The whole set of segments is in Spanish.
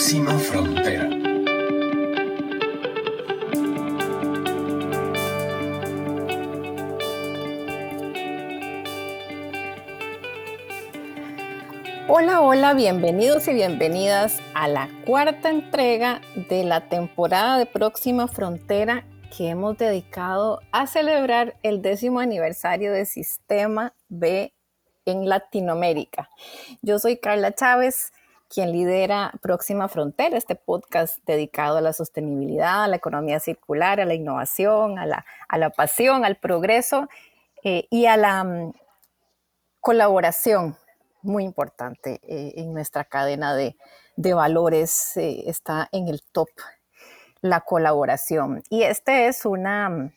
Próxima Frontera. Hola, hola, bienvenidos y bienvenidas a la cuarta entrega de la temporada de Próxima Frontera que hemos dedicado a celebrar el décimo aniversario de Sistema B en Latinoamérica. Yo soy Carla Chávez, quien lidera Próxima Frontera, este podcast dedicado a la sostenibilidad, a la economía circular, a la innovación, a la, pasión, al progreso eh, y a la mm, colaboración, muy importante eh, en nuestra cadena de, valores, eh, está en el top la colaboración. Y esta es una,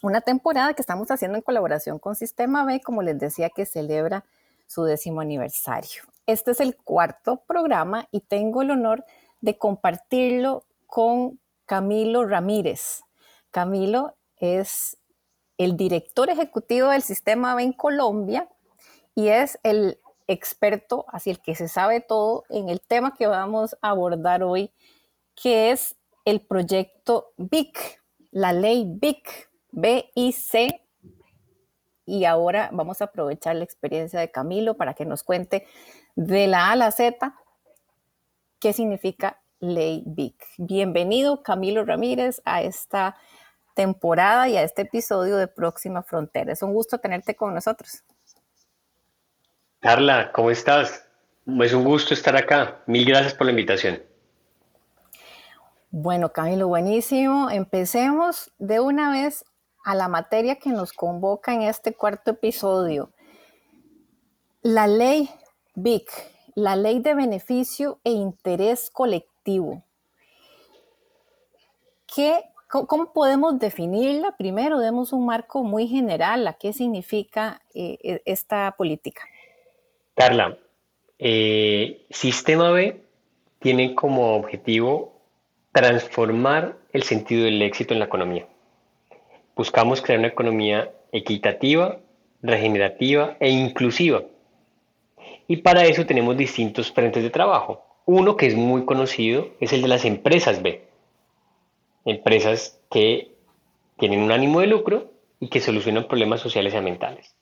una temporada que estamos haciendo en colaboración con Sistema B, como les decía, que celebra su décimo aniversario. Este es el cuarto programa y tengo el honor de compartirlo con Camilo Ramírez. Camilo es el director ejecutivo del Sistema en Colombia y es el experto, así el que se sabe todo en el tema que vamos a abordar hoy, que es el proyecto BIC, la ley BIC, B-I-C. Y ahora vamos a aprovechar la experiencia de Camilo para que nos cuente de la A a la Z qué significa ley BIC. Bienvenido, Camilo Ramírez, a esta temporada y a este episodio de Próxima Frontera. Es un gusto tenerte con nosotros. Carla, ¿cómo estás? Es un gusto estar acá. Mil gracias por la invitación. Bueno, Camilo, buenísimo. Empecemos de una vez a la materia que nos convoca en este cuarto episodio. La ley BIC, la ley de beneficio e interés colectivo. ¿Qué, cómo, podemos definirla? Primero, demos un marco muy general a qué significa eh, e, esta política. Carla, eh, Sistema B tiene como objetivo transformar el sentido del éxito en la economía. Buscamos crear una economía equitativa, regenerativa e inclusiva. Y para eso tenemos distintos frentes de trabajo. Uno que es muy conocido es el de las empresas B. Empresas que tienen un ánimo de lucro y que solucionan problemas sociales y ambientales.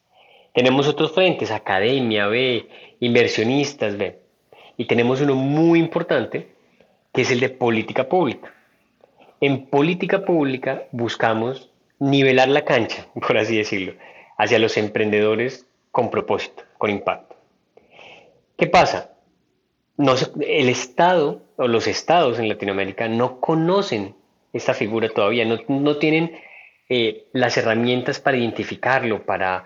Tenemos otros frentes, academia B, inversionistas B. Y tenemos uno muy importante que es el de política pública. En política pública buscamos nivelar la cancha, por así decirlo, hacia los emprendedores con propósito, con impacto. ¿Qué pasa? No, el Estado o los estados en Latinoamérica no conocen esta figura todavía, no, tienen eh, las herramientas para identificarlo, para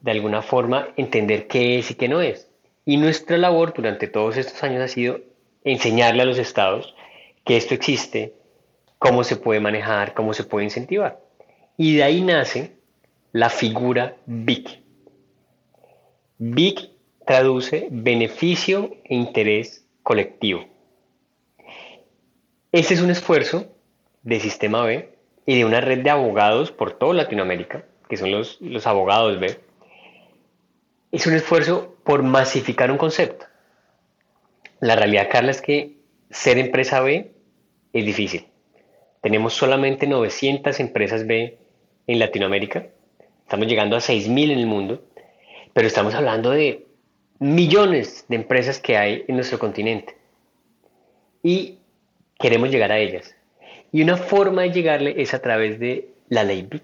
de alguna forma entender qué es y qué no es. Y nuestra labor durante todos estos años ha sido enseñarle a los estados que esto existe, cómo se puede manejar, cómo se puede incentivar. Y de ahí nace la figura BIC. BIC traduce beneficio e interés colectivo. Este es un esfuerzo de Sistema B y de una red de abogados por toda Latinoamérica, que son los, los abogados B. Es un esfuerzo por masificar un concepto. La realidad, Carla, es que ser empresa B es difícil. Tenemos solamente 900 empresas B en Latinoamérica. Estamos llegando a 6.000 en el mundo. Pero estamos hablando de millones de empresas que hay en nuestro continente. Y queremos llegar a ellas. Y una forma de llegarle es a través de la ley BIC.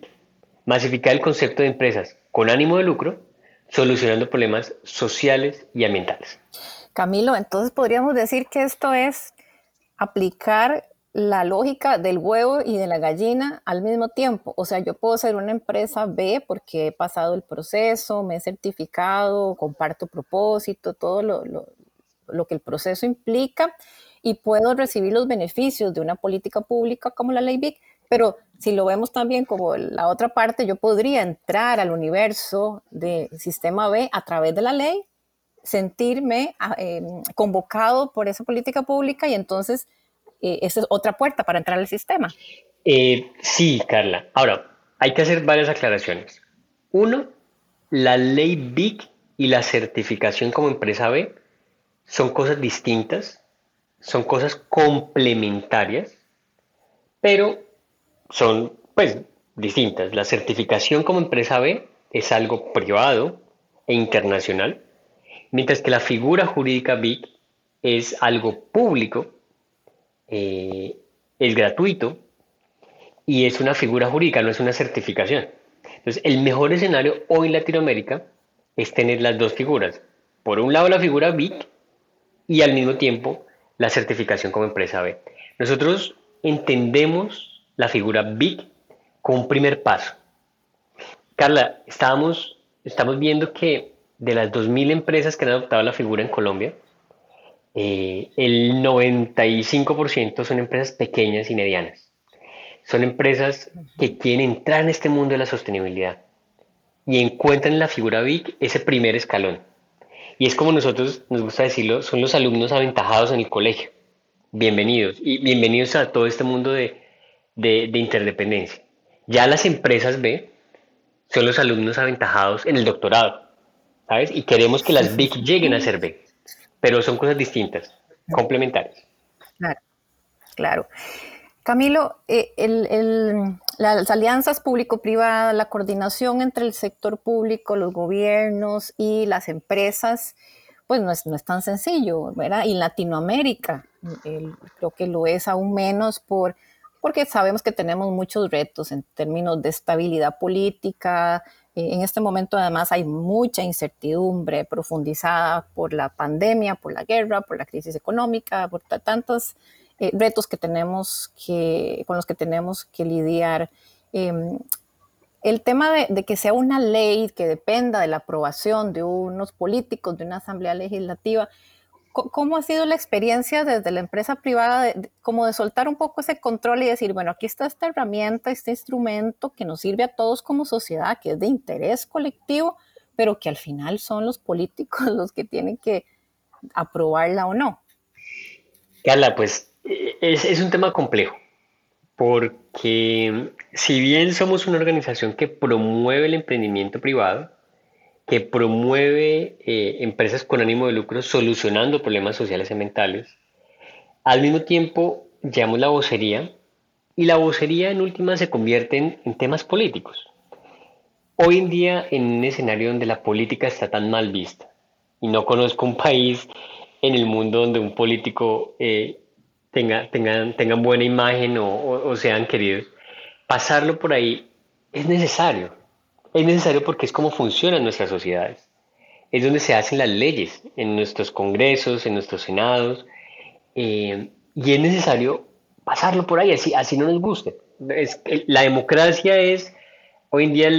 Masificar el concepto de empresas con ánimo de lucro, solucionando problemas sociales y ambientales. Camilo, entonces podríamos decir que esto es aplicar la lógica del huevo y de la gallina al mismo tiempo. O sea, yo puedo ser una empresa B porque he pasado el proceso, me he certificado, comparto propósito, todo lo, lo que el proceso implica y puedo recibir los beneficios de una política pública como la ley BIC, pero si lo vemos también como la otra parte, yo podría entrar al universo del sistema B a través de la ley sentirme ah, em, convocado por esa política pública y entonces eh, esa es otra puerta para entrar al sistema. Eh, sí, Carla. Ahora, hay que hacer varias aclaraciones. Uno, la ley BIC y la certificación como empresa B son cosas distintas, son cosas complementarias, pero son pues distintas. La certificación como empresa B es algo privado e internacional, mientras que la figura jurídica BIC es algo público, eh, es gratuito y es una figura jurídica, no es una certificación. Entonces, el mejor escenario hoy en Latinoamérica es tener las dos figuras. Por un lado, la figura BIC y al mismo tiempo la certificación como empresa B. Nosotros entendemos la figura BIC como un primer paso. Carla, estábamos, estamos viendo que de las 2.000 empresas que han adoptado la figura en Colombia, eh, el 95% son empresas pequeñas y medianas. Son empresas que quieren entrar en este mundo de la sostenibilidad y encuentran en la figura BIC ese primer escalón. Y es como nosotros nos gusta decirlo, son los alumnos aventajados en el colegio. Bienvenidos y bienvenidos a todo este mundo de, de, interdependencia. Ya las empresas B son los alumnos aventajados en el doctorado, ¿sabes? Y queremos que las BIC lleguen a ser B, pero son cosas distintas, complementarias. Claro, claro. Camilo, eh, las alianzas público-privadas, la coordinación entre el sector público, los gobiernos y las empresas, pues no es, tan sencillo, ¿verdad? Y Latinoamérica creo que lo es aún menos por, porque sabemos que tenemos muchos retos en términos de estabilidad política. Eh, en este momento además hay mucha incertidumbre profundizada por la pandemia, por la guerra, por la crisis económica, por tantas eh, retos que tenemos con los que tenemos que lidiar. Em, el tema de, que sea una ley que dependa de la aprobación de unos políticos, de una asamblea legislativa, ¿cómo ha sido la experiencia desde la empresa privada, de, como de soltar un poco ese control y decir, bueno, aquí está esta herramienta, este instrumento que nos sirve a todos como sociedad, que es de interés colectivo, pero que al final son los políticos los que tienen que aprobarla o no? Carla, pues es, un tema complejo, porque si bien somos una organización que promueve el emprendimiento privado, que promueve eh, empresas con ánimo de lucro solucionando problemas sociales y mentales, al mismo tiempo llevamos la vocería y la vocería en última se convierte en, temas políticos. Hoy en día, en un escenario donde la política está tan mal vista, y no conozco un país en el mundo donde un político eh, tengan, tengan buena imagen o, sean queridos, pasarlo por ahí es necesario. Es necesario porque es como funcionan nuestras sociedades. Es donde se hacen las leyes, en nuestros congresos, en nuestros senados. Eh, y es necesario pasarlo por ahí, así, así no nos guste. La democracia es, hoy en día,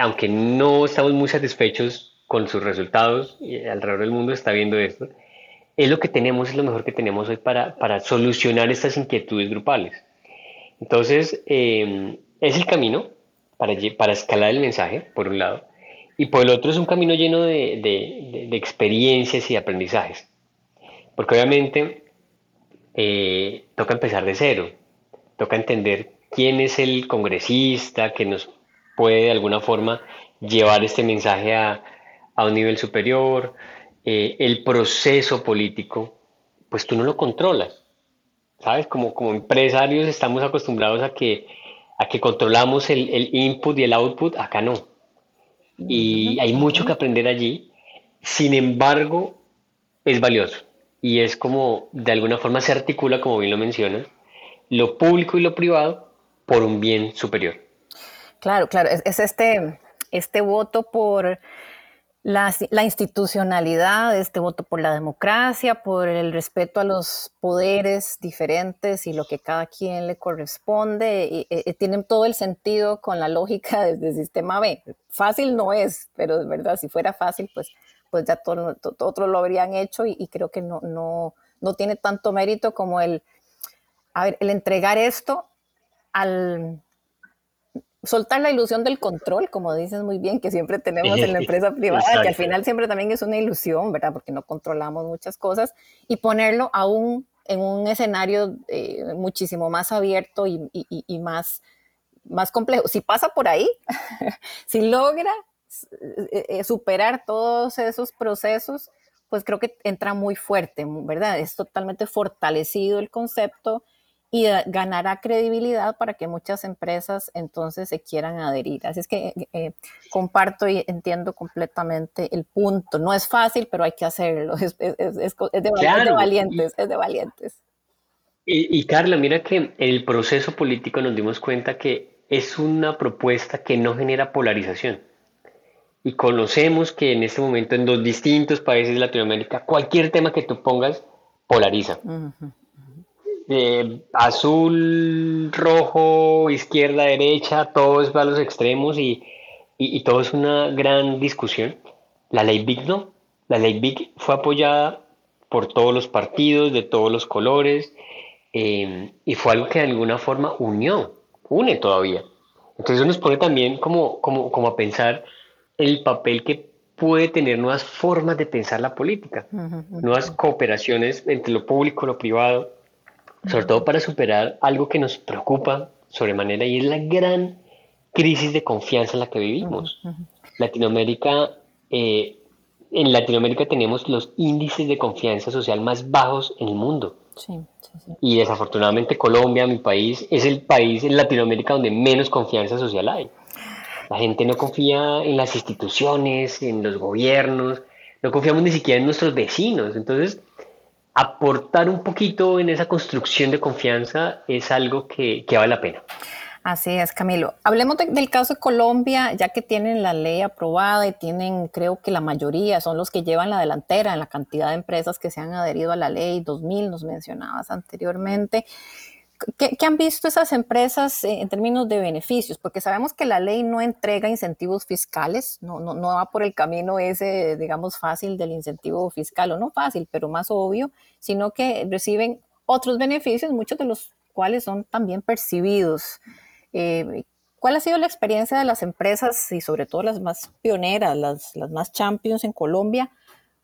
aunque no estamos muy satisfechos con sus resultados, y alrededor del mundo está viendo esto, es lo que tenemos, es lo mejor que tenemos hoy para, para solucionar estas inquietudes grupales. Entonces, em, es el camino para, escalar el mensaje, por un lado, y por el otro es un camino lleno de, experiencias y aprendizajes. Porque obviamente eh, toca empezar de cero, toca entender quién es el congresista que nos puede de alguna forma llevar este mensaje a, a un nivel superior, eh, el proceso político, pues tú no lo controlas. ¿Sabes? Como, como empresarios estamos acostumbrados a que, a que controlamos el, el input y el output, acá no. Y hay mucho que aprender allí. Sin embargo, es valioso. Y es como, de alguna forma se articula, como bien lo mencionas, lo público y lo privado por un bien superior. Claro, claro, es, este, este voto por la, institucionalidad, este voto por la democracia, por el respeto a los poderes diferentes y lo que cada quien le corresponde, y, eh, tienen todo el sentido con la lógica desde el sistema B. Fácil no es, pero es verdad, si fuera fácil, pues, pues ya todos otros lo habrían hecho y, creo que no, no, no tiene tanto mérito como el, a ver, el entregar esto al, soltar la ilusión del control, como dices muy bien, que siempre tenemos en la empresa privada, que al final siempre también es una ilusión, ¿verdad? Porque no controlamos muchas cosas, y ponerlo aún en un escenario eh, muchísimo más abierto y, más, más complejo. Si pasa por ahí, si logra eh, eh, superar todos esos procesos, pues creo que entra muy fuerte, ¿verdad? Es totalmente fortalecido el concepto y ganará credibilidad para que muchas empresas entonces se quieran adherir. Así es que eh, eh, comparto y entiendo completamente el punto. No es fácil, pero hay que hacerlo. Es, de, valientes, es de valientes. Y, y, Carla, mira que el proceso político nos dimos cuenta que es una propuesta que no genera polarización. Y conocemos que en este momento en los distintos países de Latinoamérica, cualquier tema que tú pongas polariza. Azul, rojo, izquierda, derecha, todo es a los extremos y, y, todo es una gran discusión. La ley BIG no. La ley BIG fue apoyada por todos los partidos, de todos los colores, eh, y fue algo que de alguna forma unió, une todavía. Entonces eso nos pone también como, como, como a pensar el papel que puede tener nuevas formas de pensar la política, nuevas cooperaciones entre lo público y lo privado, sobre todo para superar algo que nos preocupa sobremanera y es la gran crisis de confianza en la que vivimos. Latinoamérica, eh, en Latinoamérica tenemos los índices de confianza social más bajos en el mundo. Y desafortunadamente Colombia, mi país, es el país en Latinoamérica donde menos confianza social hay. La gente no confía en las instituciones, en los gobiernos, no confiamos ni siquiera en nuestros vecinos. Entonces, aportar un poquito en esa construcción de confianza es algo que, vale la pena. Así es, Camilo. Hablemos del caso de Colombia, ya que tienen la ley aprobada y tienen, creo que la mayoría son los que llevan la delantera en la cantidad de empresas que se han adherido a la ley 2000, nos mencionabas anteriormente. ¿Qué, han visto esas empresas eh, en términos de beneficios? Porque sabemos que la ley no entrega incentivos fiscales, no, no, no, va por el camino ese, digamos, fácil del incentivo fiscal, o no fácil, pero más obvio, sino que reciben otros beneficios, muchos de los cuales son también percibidos. Eh, ¿Cuál ha sido la experiencia de las empresas y sobre todo las más pioneras, las, las más champions en Colombia?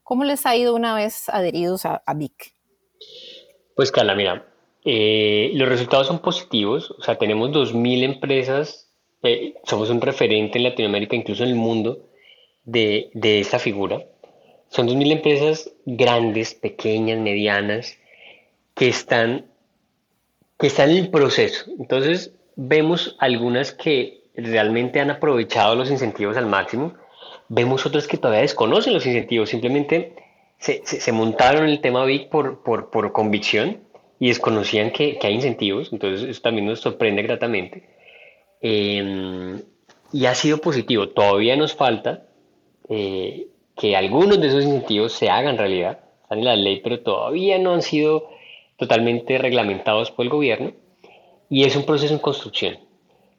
¿Cómo les ha ido una vez adheridos a, a? Pues Carla, mira, eh, los resultados son positivos, o sea, tenemos 2.000 empresas, eh, somos un referente en Latinoamérica, incluso en el mundo, de, de esta figura. Son 2.000 empresas grandes, pequeñas, medianas, que están, que están en el proceso. Entonces, vemos algunas que realmente han aprovechado los incentivos al máximo, vemos otras que todavía desconocen los incentivos, simplemente se, se, montaron el tema BIC por, por, por convicción y desconocían que, que hay incentivos, entonces eso también nos sorprende gratamente. Em, y ha sido positivo. Todavía nos falta eh, que algunos de esos incentivos se hagan realidad, están en la ley, pero todavía no han sido totalmente reglamentados por el gobierno y es un proceso en construcción.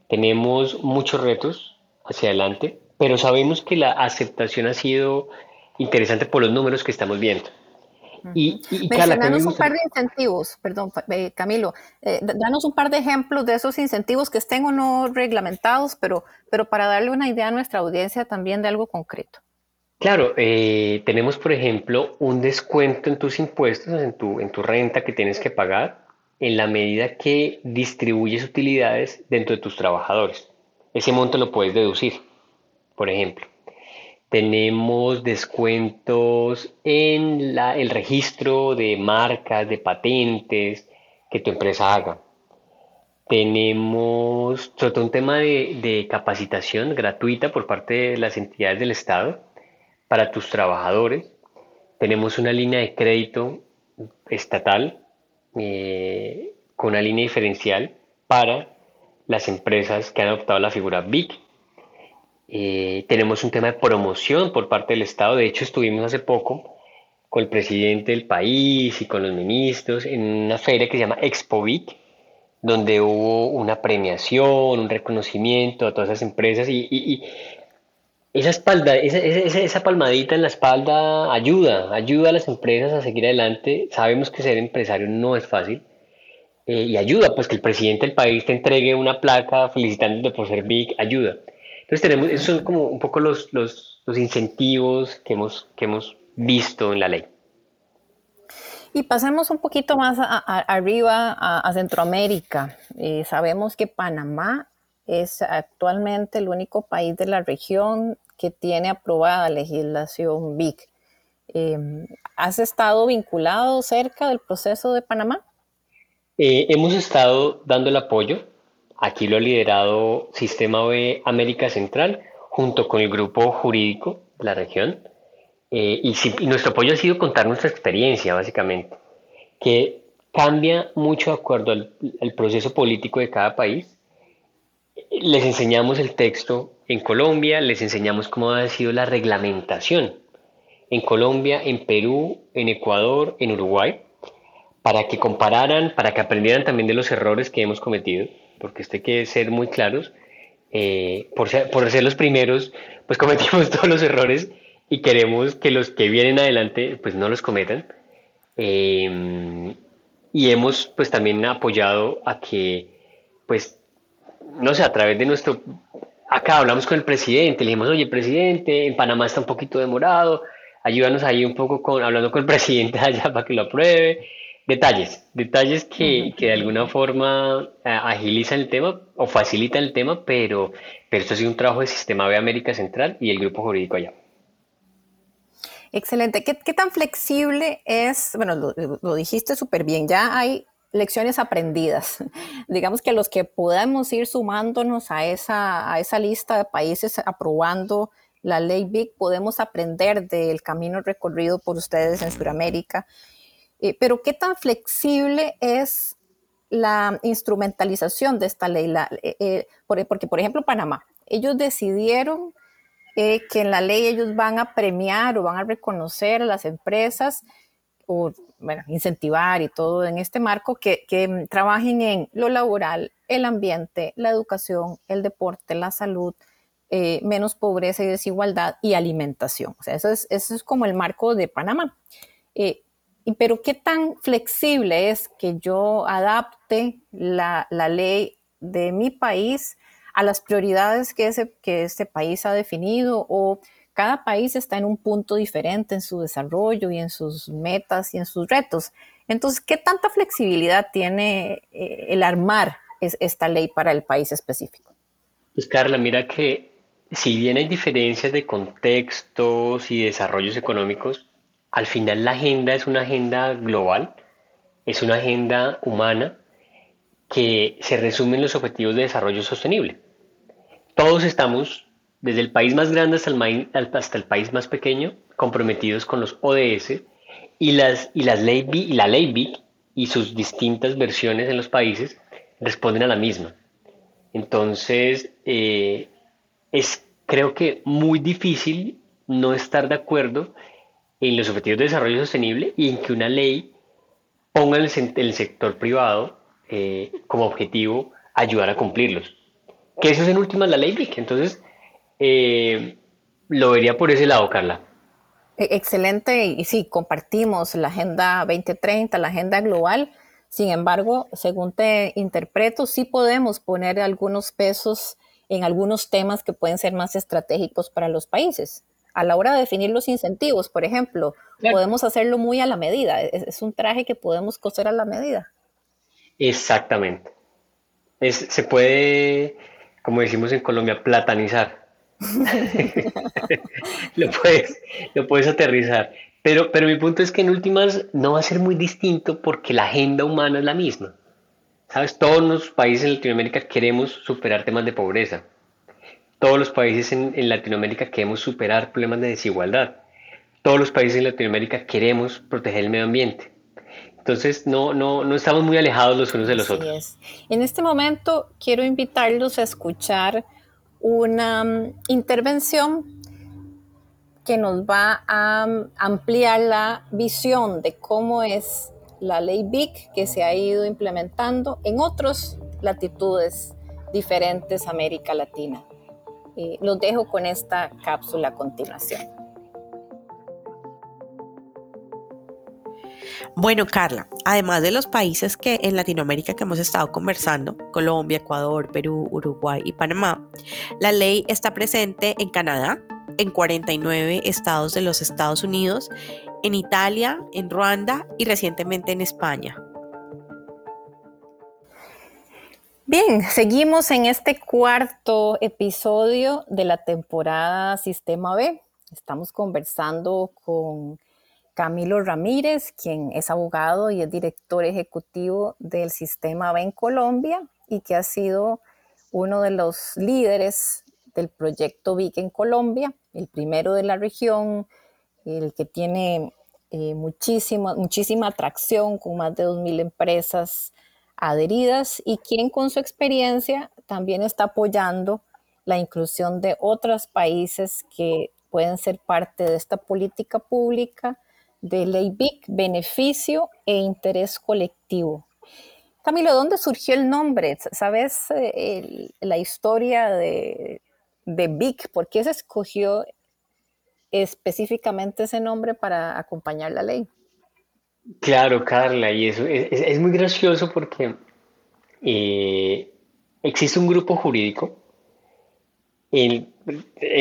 Tenemos muchos retos hacia adelante, pero sabemos que la aceptación ha sido interesante por los números que estamos viendo. Y, y, Mencionanos un par de incentivos, perdón, eh, Camilo, eh, danos un par de ejemplos de esos incentivos que estén o no reglamentados, pero, pero para darle una idea a nuestra audiencia también de algo concreto. Claro, eh, tenemos por ejemplo un descuento en tus impuestos, en tu, en tu renta que tienes que pagar, en la medida que distribuyes utilidades dentro de tus trabajadores. Ese monto lo puedes deducir, por ejemplo. Tenemos descuentos en el registro de marcas, de patentes que tu empresa haga. Tenemos sobre todo un tema de, de capacitación gratuita por parte de las entidades del Estado para tus trabajadores. Tenemos una línea de crédito estatal eh, con una línea diferencial para las empresas que han adoptado la figura BIC eh, tenemos un tema de promoción por parte del Estado. De hecho, estuvimos hace poco con el presidente del país y con los ministros en una feria que se llama ExpoVic, donde hubo una premiación, un reconocimiento a todas esas empresas y, esa espalda, esa, esa, palmadita en la espalda ayuda, ayuda a las empresas a seguir adelante. Sabemos que ser empresario no es fácil eh, y ayuda, pues que el presidente del país te entregue una placa felicitándote por ser big, ayuda. Entonces tenemos, esos son como un poco los, los, los incentivos que hemos, que hemos visto en la ley. Y pasemos un poquito más arriba a, Centroamérica. Eh, sabemos que Panamá es actualmente el único país de la región que tiene aprobada legislación BIC. Em, ¿Has estado vinculado cerca del proceso de Panamá? Eh, hemos estado dando el apoyo. Aquí lo ha liderado Sistema B América Central junto con el grupo jurídico de la región. Eh, y, nuestro apoyo ha sido contar nuestra experiencia, básicamente, que cambia mucho de acuerdo al, al proceso político de cada país. Les enseñamos el texto en Colombia, les enseñamos cómo ha sido la reglamentación en Colombia, en Perú, en Ecuador, en Uruguay, para que compararan, para que aprendieran también de los errores que hemos cometido, porque esto hay que ser muy claros. Eh, por, ser, los primeros, pues cometimos todos los errores y queremos que los que vienen adelante pues no los cometan. Eh, y hemos pues también apoyado a que pues no sé, a través de nuestro acá hablamos con el presidente, le dijimos, oye, presidente, en Panamá está un poquito demorado, ayúdanos ahí un poco con, hablando con el presidente allá para que lo apruebe. Detalles, detalles que, que de alguna forma eh, agilizan el tema o facilitan el tema, pero, pero esto ha sido un trabajo de Sistema B América Central y el grupo jurídico allá. Excelente. ¿Qué, qué tan flexible es? Bueno, lo, lo dijiste súper bien. Ya hay lecciones aprendidas. Digamos que los que podamos ir sumándonos a esa, a esa lista de países aprobando la ley BIC, podemos aprender del camino recorrido por ustedes en Sudamérica. Eh, pero ¿qué tan flexible es la instrumentalización de esta ley? Eh, eh, porque, por ejemplo, Panamá, ellos decidieron que en la ley ellos van a premiar o van a reconocer a las empresas o bueno, incentivar y todo en este marco que, que, trabajen en lo laboral, el ambiente, la educación, el deporte, la salud, eh, menos pobreza y desigualdad y alimentación. O sea, eso es, eso es como el marco de Panamá. Eh, pero qué tan flexible es que yo adapte la, la, ley de mi país a las prioridades que, ese, que este país ha definido o cada país está en un punto diferente en su desarrollo y en sus metas y en sus retos. Entonces, ¿qué tanta flexibilidad tiene eh, el armar esta ley para el país específico? Pues Carla, mira que si bien hay diferencias de contextos y desarrollos económicos, al final la agenda es una agenda global, es una agenda humana que se resume en los objetivos de desarrollo sostenible. Todos estamos desde el país más grande hasta el, país más pequeño, comprometidos con los ODS y, las, y, las ley, y la ley BIC y sus distintas versiones en los países responden a la misma. Entonces, eh, es creo que muy difícil no estar de acuerdo en los objetivos de desarrollo sostenible y en que una ley ponga el, el sector privado eh, como objetivo ayudar a cumplirlos. Que eso es en últimas la ley BIC. Entonces, eh, lo vería por ese lado, Carla. E-, excelente, y sí, compartimos la Agenda 2030, la Agenda Global. Sin embargo, según te interpreto, sí podemos poner algunos pesos en algunos temas que pueden ser más estratégicos para los países. A la hora de definir los incentivos, por ejemplo, podemos hacerlo muy a la medida. Es, un traje que podemos coser a la medida. Exactamente. se puede, como decimos en Colombia, platanizar. lo, puedes, lo puedes aterrizar. Pero, pero mi punto es que en últimas no va a ser muy distinto porque la agenda humana es la misma. ¿Sabes? Todos los países en Latinoamérica queremos superar temas de pobreza. Todos los países en, en, Latinoamérica queremos superar problemas de desigualdad. Todos los países en Latinoamérica queremos proteger el medio ambiente. Entonces, no, no, no estamos muy alejados los unos de los otros. En este momento, quiero invitarlos a escuchar una mm, intervención que nos va a mm, ampliar la visión de cómo es la ley BIC que se ha ido implementando en otras latitudes diferentes América Latina. Los dejo con esta cápsula a continuación. Bueno, Carla, además de los países que en Latinoamérica que hemos estado conversando, Colombia, Ecuador, Perú, Uruguay y Panamá, la ley está presente en Canadá, en 49 estados de los Estados Unidos, en Italia, en Ruanda y recientemente en España. Bien, seguimos en este cuarto episodio de la temporada Sistema B. Estamos conversando con Camilo Ramírez, quien es abogado y es director ejecutivo del Sistema B en Colombia y que ha sido uno de los líderes del proyecto VIC en Colombia, el primero de la región, el que tiene eh, muchísima, muchísima atracción con más de 2.000 empresas adheridas y quien con su experiencia también está apoyando la inclusión de otros países que pueden ser parte de esta política pública de ley BIC, beneficio e interés colectivo. Camilo, ¿dónde surgió el nombre? ¿Sabes eh, la historia de, de BIC? ¿Por qué se escogió específicamente ese nombre para acompañar la ley? Claro, Carla, y eso es, muy gracioso porque eh, existe un grupo jurídico en,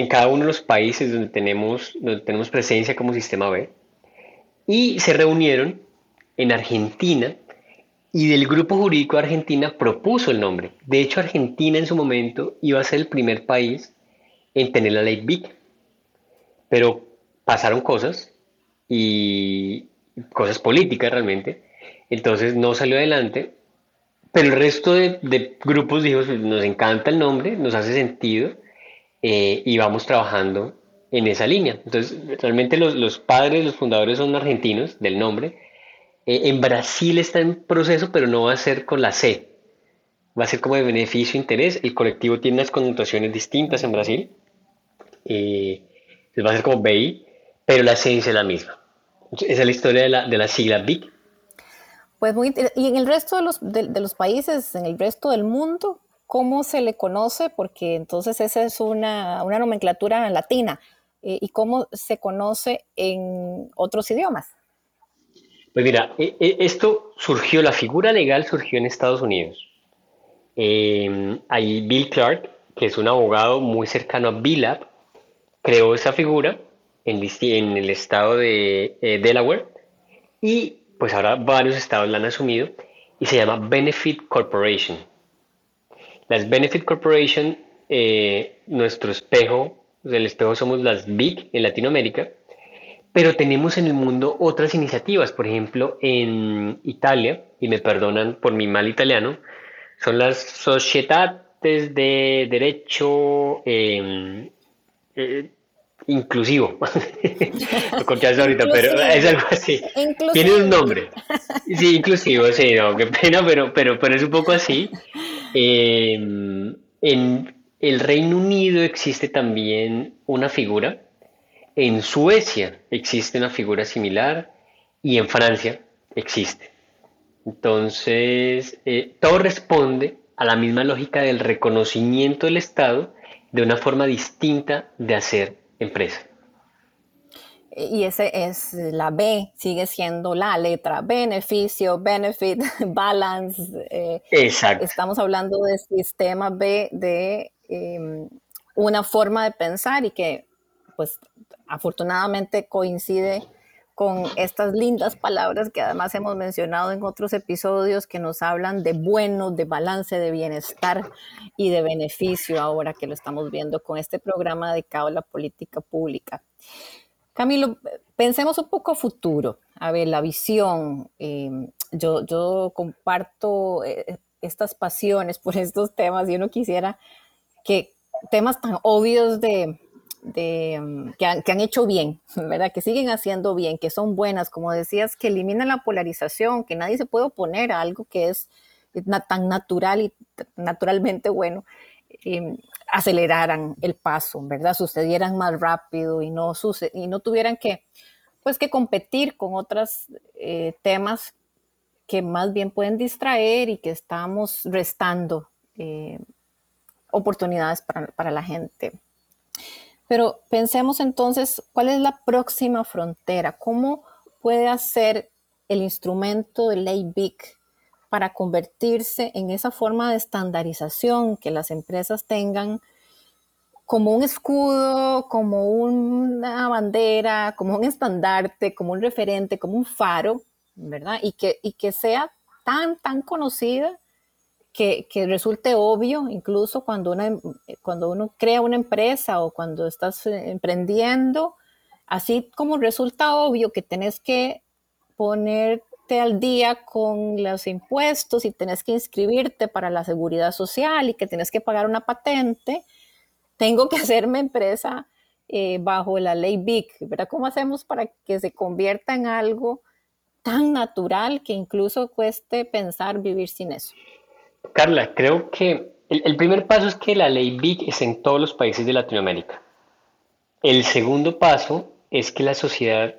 cada uno de los países donde tenemos, donde tenemos presencia como sistema B y se reunieron en Argentina y del grupo jurídico Argentina propuso el nombre. De hecho, Argentina en su momento iba a ser el primer país en tener la ley BIC, pero pasaron cosas y cosas políticas realmente, entonces no salió adelante, pero el resto de, grupos dijo, pues, nos encanta el nombre, nos hace sentido eh, y vamos trabajando en esa línea. Entonces, realmente los, padres, los fundadores son argentinos del nombre. Eh, en Brasil está en proceso, pero no va a ser con la C. Va a ser como de beneficio interés. El colectivo tiene unas connotaciones distintas en Brasil. Eh, va a ser como BI, pero la esencia es la misma. Esa es la historia de la, de la sigla BIC. Pues muy y en el resto de los, de los países, en el resto del mundo, ¿cómo se le conoce? Porque entonces esa es una, una nomenclatura latina. Eh, y cómo se conoce en otros idiomas? Pues mira, e, e, esto surgió, la figura legal surgió en Estados Unidos. Eh, ahí Bill Clark, que es un abogado muy cercano a BILAB, creó esa figura en, en el estado de eh, Delaware y pues ahora varios estados la han asumido y se llama Benefit Corporation. Las Benefit Corporation, eh, nuestro espejo el espejo somos las BIC en Latinoamérica, pero tenemos en el mundo otras iniciativas, por ejemplo, en Italia, y me perdonan por mi mal italiano, son las Sociedades de Derecho em, eh, Inclusivo. Lo ahorita, pero es algo así. Tiene un nombre. Sí, inclusivo, sí, no, qué pena, pero, pero, pero es un poco así. Em, en, el Reino Unido existe también una figura, en Suecia existe una figura similar y en Francia existe. Entonces, eh, todo responde a la misma lógica del reconocimiento del Estado de una forma distinta de hacer empresa. Y ese es la B, sigue siendo la letra beneficio, benefit, balance. Eh, Exacto. Estamos hablando de sistema B de Em, una forma de pensar y que pues afortunadamente coincide con estas lindas palabras que además hemos mencionado en otros episodios que nos hablan de bueno, de balance, de bienestar y de beneficio ahora que lo estamos viendo con este programa dedicado a la política pública. Camilo, pensemos un poco a futuro, a ver, la visión. Em, yo, comparto eh, estas pasiones por estos temas y uno quisiera que temas tan obvios de, que, han, hecho bien, ¿verdad? Que siguen haciendo bien, que son buenas, como decías, que eliminan la polarización, que nadie se puede oponer a algo que es tan natural y naturalmente bueno, em, aceleraran el paso, ¿verdad? Sucedieran más rápido y no, y no tuvieran que, pues, que competir con otros eh, temas que más bien pueden distraer y que estamos restando eh, oportunidades para, la gente. Pero pensemos entonces, ¿cuál es la próxima frontera? ¿Cómo puede hacer el instrumento de ley BIC para convertirse en esa forma de estandarización que las empresas tengan como un escudo, como una bandera, como un estandarte, como un referente, como un faro, ¿verdad? Y que, y que sea tan, tan conocida que, resulte obvio, incluso cuando, una, cuando uno crea una empresa o cuando estás emprendiendo, Así como resulta obvio que tenés que ponerte al día con los impuestos y tenés que inscribirte para la seguridad social y que tenés que pagar una patente, tengo que hacerme empresa eh, bajo la ley BIC, ¿verdad? ¿Cómo hacemos para que se convierta en algo tan natural que incluso cueste pensar vivir sin eso? Carla, creo que el, primer paso es que la ley BIC es en todos los países de Latinoamérica. El segundo paso es que la sociedad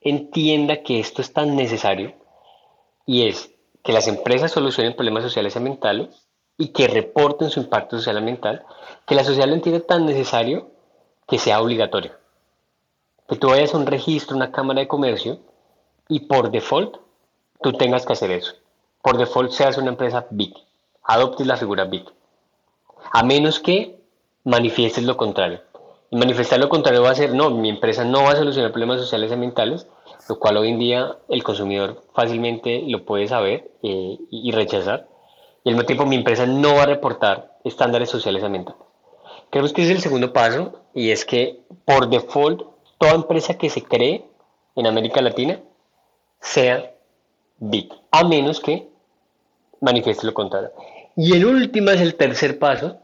entienda que esto es tan necesario y es que las empresas solucionen problemas sociales y ambientales y que reporten su impacto social y ambiental, que la sociedad lo entienda tan necesario que sea obligatorio. Que tú vayas a un registro, una cámara de comercio y por default tú tengas que hacer eso. Por default seas una empresa BIC, adoptes la figura BIC. A menos que manifiestes lo contrario. Y manifestar lo contrario va a ser, no, mi empresa no va a solucionar problemas sociales y ambientales, lo cual hoy en día el consumidor fácilmente lo puede saber eh, y rechazar. Y al mismo tiempo mi empresa no va a reportar estándares sociales y ambientales. Creo que ese es el segundo paso y es que por default toda empresa que se cree en América Latina sea BIC, a menos que manifieste lo contrario. Y el último es el tercer paso,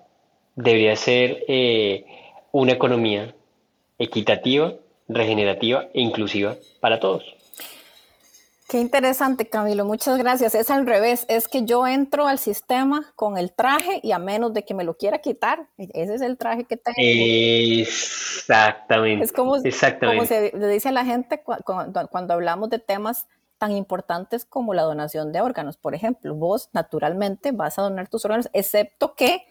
debería ser eh, una economía equitativa, regenerativa e inclusiva para todos. Qué interesante, Camilo. Muchas gracias. Es al revés. Es que yo entro al sistema con el traje y a menos de que me lo quiera quitar, ese es el traje que tengo. Exactamente. Es como, se le dice a la gente cuando, hablamos de temas tan importantes como la donación de órganos. Por ejemplo, vos naturalmente vas a donar tus órganos, excepto que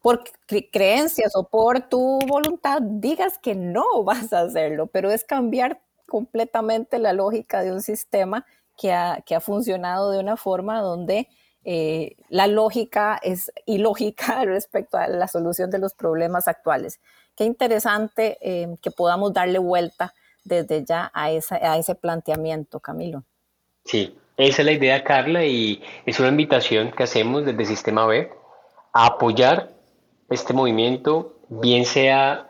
por creencias o por tu voluntad digas que no vas a hacerlo, pero es cambiar completamente la lógica de un sistema que ha, funcionado de una forma donde eh, la lógica es ilógica respecto a la solución de los problemas actuales. Qué interesante eh, que podamos darle vuelta desde ya a, a ese planteamiento, Camilo. Sí, esa es la idea, Carla, y es una invitación que hacemos desde Sistema B a apoyar este movimiento, bien sea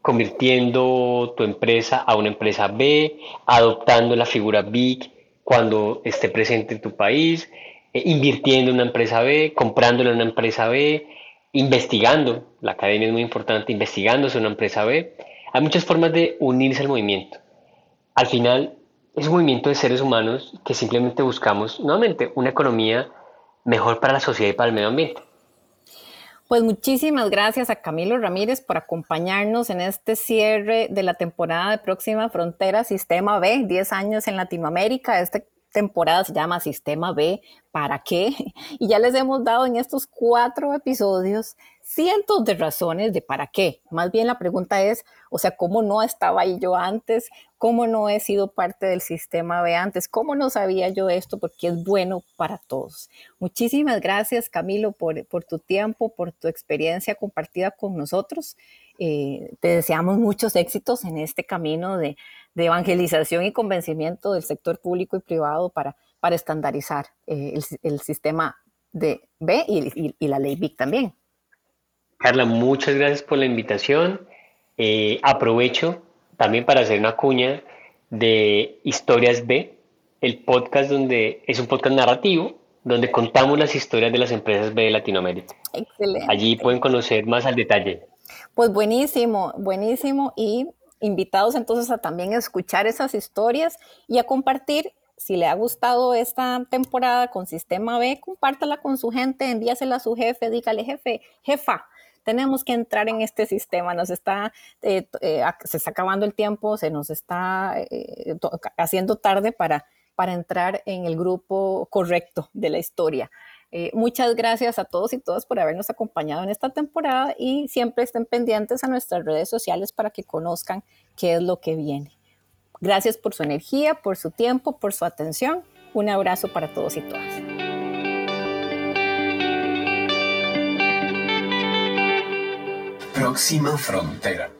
convirtiendo tu empresa a una empresa B, adoptando la figura BIC cuando esté presente en tu país, eh, invirtiendo en una empresa B, comprándole una empresa B, investigando, la academia es muy importante, investigándose una empresa B. Hay muchas formas de unirse al movimiento. Al final, es movimiento de seres humanos que simplemente buscamos, nuevamente, una economía mejor para la sociedad y para el medio ambiente. Pues muchísimas gracias a Camilo Ramírez por acompañarnos en este cierre de la temporada de Próxima Frontera Sistema B, 10 años en Latinoamérica. Esta temporada se llama Sistema B, ¿para qué? Y ya les hemos dado en estos cuatro episodios cientos de razones de para qué. Más bien la pregunta es, o sea, ¿cómo no estaba ahí yo antes? ¿Cómo no he sido parte del sistema B antes? ¿Cómo no sabía yo esto? Porque es bueno para todos. Muchísimas gracias, Camilo, por, por tu tiempo, por tu experiencia compartida con nosotros. Eh, te deseamos muchos éxitos en este camino de, de, evangelización y convencimiento del sector público y privado para, para estandarizar eh, el, el, sistema de B y, y la ley BIC también. Carla, muchas gracias por la invitación. Eh, aprovecho también para hacer una cuña de Historias B, el podcast donde es un podcast narrativo donde contamos las historias de las empresas B de Latinoamérica. Excelente. Allí pueden conocer más al detalle. Pues buenísimo, buenísimo y invitados entonces a también escuchar esas historias y a compartir. Si le ha gustado esta temporada con Sistema B, compártala con su gente, envíasela a su jefe, dígale jefe, jefa, tenemos que entrar en este sistema, nos está, eh, eh, se está acabando el tiempo, se nos está eh, haciendo tarde para, para entrar en el grupo correcto de la historia. muchas gracias a todos y todas por habernos acompañado en esta temporada y siempre estén pendientes a nuestras redes sociales para que conozcan qué es lo que viene. Gracias por su energía, por su tiempo, por su atención. Un abrazo para todos y todas. Próxima frontera.